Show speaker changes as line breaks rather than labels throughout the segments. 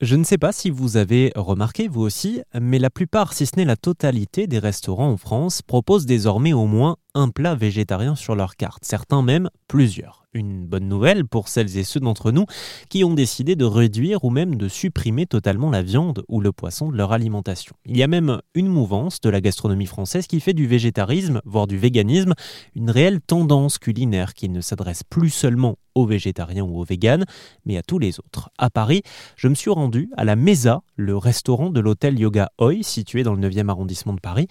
Je ne sais pas si vous avez remarqué, vous aussi, mais la plupart, si ce n'est la totalité des restaurants en France, proposent désormais au moins un plat végétarien sur leur carte, certains même plusieurs. Une bonne nouvelle pour celles et ceux d'entre nous qui ont décidé de réduire ou même de supprimer totalement la viande ou le poisson de leur alimentation. Il y a même une mouvance de la gastronomie française qui fait du végétarisme, voire du véganisme, une réelle tendance culinaire qui ne s'adresse plus seulement aux végétariens ou aux véganes, mais à tous les autres. À Paris, je me suis rendu à la Mesa, le restaurant de l'hôtel Yoga Oi, situé dans le 9e arrondissement de Paris.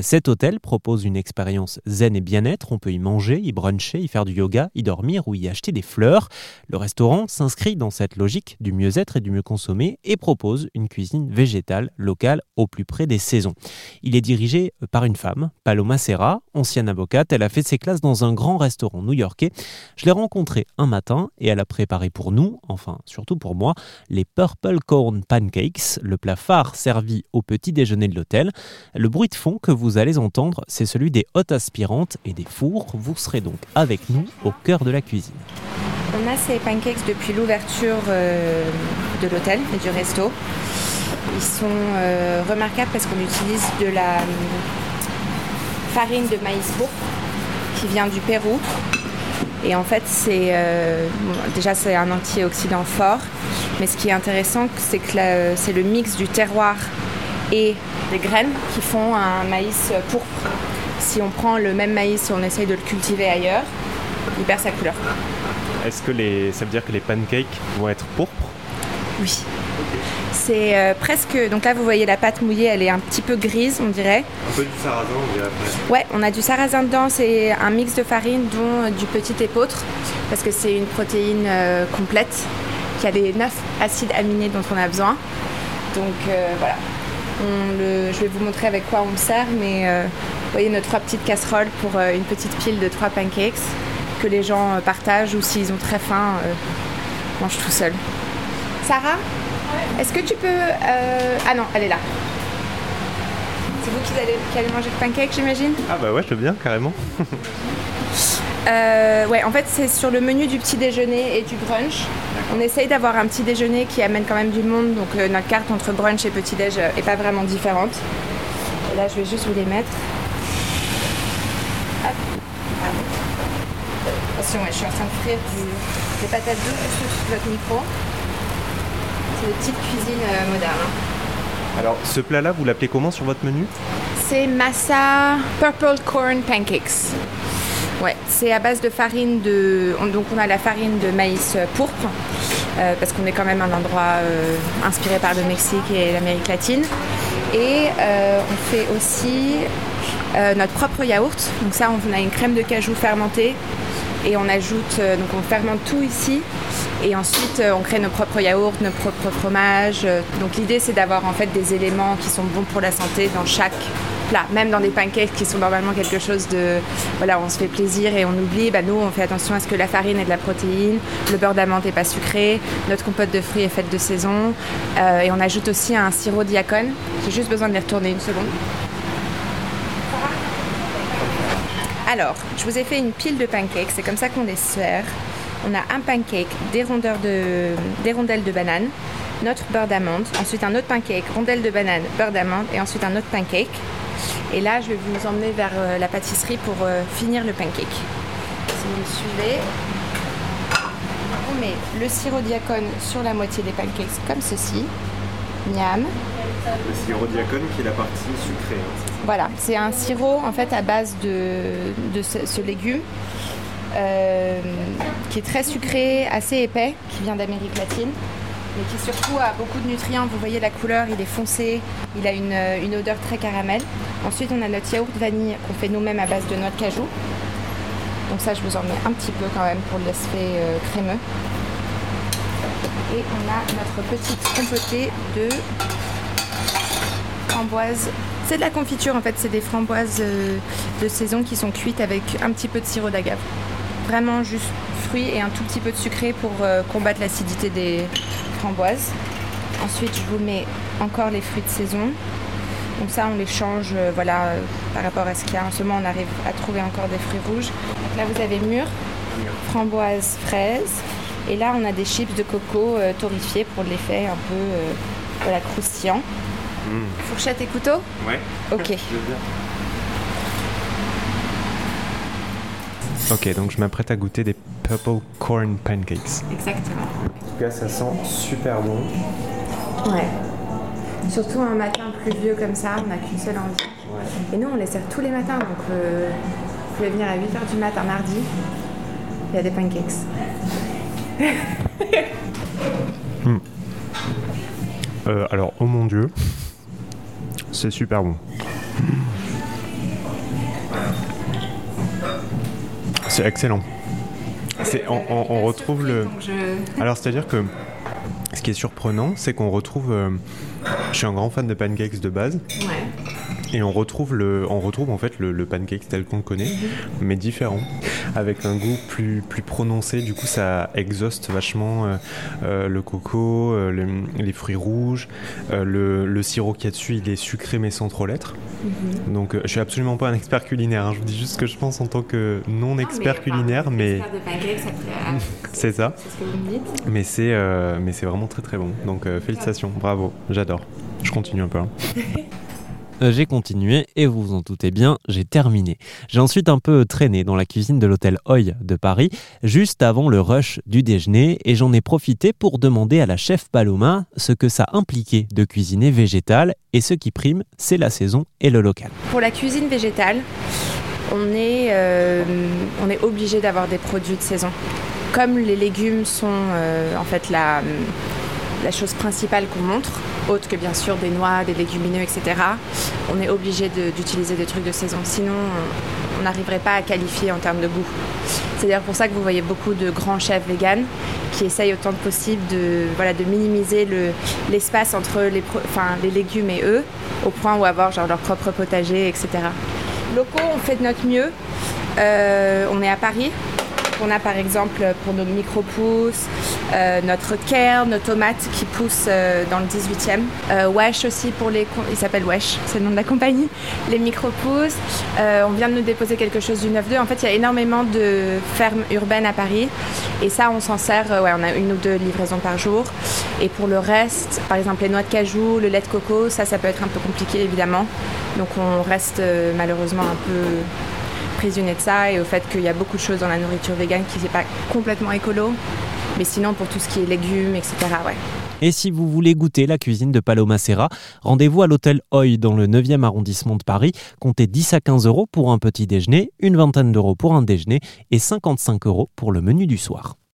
Cet hôtel propose une expérience zen et bien-être. On peut y manger, y bruncher, y faire du yoga, y dormir ou y acheter des fleurs. Le restaurant s'inscrit dans cette logique du mieux-être et du mieux consommer et propose une cuisine végétale locale au plus près des saisons. Il est dirigé par une femme, Paloma Serra, ancienne avocate. Elle a fait ses classes dans un grand restaurant new-yorkais. Je l'ai rencontrée un matin et elle a préparé pour nous, enfin surtout pour moi, les Purple Corn Pancakes, le plat phare servi au petit déjeuner de l'hôtel. Le bruit de fond que vous allez entendre, c'est celui des hottes aspirantes et des fours. Vous serez donc avec nous au cœur de la cuisine.
On a ces pancakes depuis l'ouverture euh, de l'hôtel et du resto. Ils sont euh, remarquables parce qu'on utilise de la euh, farine de maïs pourpre qui vient du Pérou. Et en fait, c'est déjà c'est un antioxydant fort, mais ce qui est intéressant, c'est que c'est le mix du terroir et des graines qui font un maïs pourpre. Si on prend le même maïs on essaye de le cultiver ailleurs, il perd sa couleur.
Est-ce que les, ça veut dire que les pancakes vont être pourpres?
Oui. C'est euh, presque. Donc là, vous voyez la pâte mouillée, elle est un petit peu grise, on dirait.
Un peu du sarrasin, on dirait.
Ouais, on a du sarrasin dedans. C'est un mix de farine, dont du petit épeautre, parce que c'est une protéine euh, complète qui a les 9 acides aminés dont on a besoin. Donc euh, voilà. je vais vous montrer avec quoi on le sert, mais vous voyez nos trois petites casseroles pour une petite pile de trois pancakes que les gens euh, partagent ou s'ils ont très faim, euh, mangent tout seul. Sarah, est-ce que tu peux... Euh, ah non, elle est là. C'est vous qui allez, qui allez manger le pancake, j'imagine?
Ah bah ouais, je veux bien, carrément.
ouais, en fait, c'est sur le menu du petit déjeuner et du brunch. On essaye d'avoir un petit déjeuner qui amène quand même du monde, donc notre carte entre brunch et petit déj est pas vraiment différente. Et là, je vais juste vous les mettre. Je suis en train de frire des patates douces juste votre micro. C'est une petite cuisine euh, moderne. Hein.
Alors, ce plat-là, vous l'appelez comment sur votre menu?
C'est Massa Purple Corn Pancakes. Ouais, c'est à base de farine de. Donc, on a la farine de maïs pourpre, euh, parce qu'on est quand même un endroit euh, inspiré par le Mexique et l'Amérique latine. Et on fait aussi notre propre yaourt. Donc, ça, on a une crème de cajou fermentée et on ajoute, euh, donc on fermente tout ici et ensuite euh, on crée nos propres yaourts, nos propres fromages. Euh, donc l'idée c'est d'avoir en fait des éléments qui sont bons pour la santé dans chaque plat, même dans des pancakes qui sont normalement quelque chose de voilà on se fait plaisir et on oublie. Bah, nous on fait attention à ce que la farine ait de la protéine, le beurre d'amande n'est pas sucré, notre compote de fruits est faite de saison et on ajoute aussi un sirop diacone. J'ai juste besoin de les retourner une seconde. Alors, je vous ai fait une pile de pancakes, c'est comme ça qu'on les sert. On a un pancake, des, rondelles de banane, notre beurre d'amande, ensuite un autre pancake, rondelles de banane, beurre d'amande, et ensuite un autre pancake. Et là, je vais vous emmener vers euh, la pâtisserie pour euh, finir le pancake. Si vous me suivez, on met le sirop diacone sur la moitié des pancakes comme ceci. Miam.
Le sirop diacone qui est la partie sucrée. Hein,
voilà, c'est un sirop en fait à base de, ce, légume euh, qui est très sucré, assez épais, qui vient d'Amérique latine, mais qui surtout a beaucoup de nutriments. Vous voyez la couleur, il est foncé, il a une, odeur très caramel. Ensuite, on a notre yaourt vanille qu'on fait nous-mêmes à base de noix de cajou. Donc ça, je vous en mets un petit peu quand même pour l'aspect euh, crémeux. Et on a notre petite compotée de framboises c'est de la confiture en fait, c'est des framboises euh, de saison qui sont cuites avec un petit peu de sirop d'agave. Vraiment juste fruits et un tout petit peu de sucré pour euh, combattre l'acidité des framboises. Ensuite, je vous mets encore les fruits de saison. Donc ça, on les change euh, voilà, par rapport à ce qu'il y a. En ce moment, on arrive à trouver encore des fruits rouges. Là, vous avez mûre, framboise, fraise, Et là, on a des chips de coco euh, pour l'effet un peu croustillant. Fourchette et couteau
Ouais.
Ok.
Ok, donc je m'apprête à goûter des purple corn pancakes.
Exactement.
En tout cas, ça sent super bon.
Ouais. Surtout un matin pluvieux comme ça, on n'a qu'une seule envie. Et nous, on les sert tous les matins, donc euh, vous pouvez venir à 8h du matin mardi. Il y a des pancakes.
Euh, alors, c'est super bon. C'est excellent. C'est, on, on- on retrouve le. Alors, c'est-à-dire que ce qui est surprenant, c'est qu'on retrouve. euh, je suis un grand fan de pancakes de base,
Ouais.
Et on retrouve le, on retrouve en fait le, le pancake tel qu'on le connaît, mais différent, avec un goût plus plus prononcé. Du coup, ça exhauste vachement euh, euh, le coco, euh, le- les fruits rouges, le, le sirop qu'il y a dessus, il est sucré mais sans trop l'être. Donc, euh, je suis absolument pas un expert culinaire. hein. Je vous dis juste ce que je pense en tant que non expert culinaire, mais
Faire des pancakes, après, euh,
c'est ça.
c'est ce que vous me dites.
Mais c'est mais c'est vraiment très très bon. Donc félicitations, bravo, j'adore. Je continue un peu. hein. Euh, J'ai continué et vous vous en doutez bien, j'ai terminé. J'ai ensuite un peu traîné dans la cuisine de l'hôtel Hoy de Paris, juste avant le rush du déjeuner, et j'en ai profité pour demander à la chef Paloma ce que ça impliquait de cuisiner végétal, et ce qui prime, c'est la saison et le local.
Pour la cuisine végétale, on est, euh, obligé d'avoir des produits de saison. Comme les légumes sont euh, en fait la, la chose principale qu'on montre, autre que bien sûr des noix, des légumineux, etc., on est obligé d'utiliser des trucs de saison. Sinon, on- n'arriverait pas à qualifier en termes de goût. C'est d'ailleurs pour ça que vous voyez beaucoup de grands chefs véganes qui essayent autant que possible de, minimiser le- l'espace entre les légumes et eux, au point où avoir genre, leur propre potager, etc. Locaux, on fait de notre mieux. Euh, on est à Paris. On a par exemple pour nos micro-pousses, euh, notre care, nos tomates qui poussent euh, dans le 18e. Euh, Wesh aussi pour les... Il s'appelle Wesh, c'est le nom de la compagnie. Les micro-pousses. On vient de nous déposer quelque chose du 9-2. En fait, il y a énormément de fermes urbaines à Paris. Et ça, on s'en sert, on a une ou deux livraisons par jour. Et pour le reste, par exemple les noix de cajou, le lait de coco, ça, ça peut être un peu compliqué évidemment. Donc on reste malheureusement un peu prisonnier de ça et au fait qu'il y a beaucoup de choses dans la nourriture végane qui n'est pas complètement écolo. Mais sinon, pour tout ce qui est légumes, etc., ouais.
Et si vous voulez goûter la cuisine de Paloma Serra, rendez-vous à l'hôtel Hoy dans le 9e arrondissement de Paris. Comptez 10 à 15 euros pour un petit déjeuner, une vingtaine d'euros pour un déjeuner et 55 euros pour le menu du soir.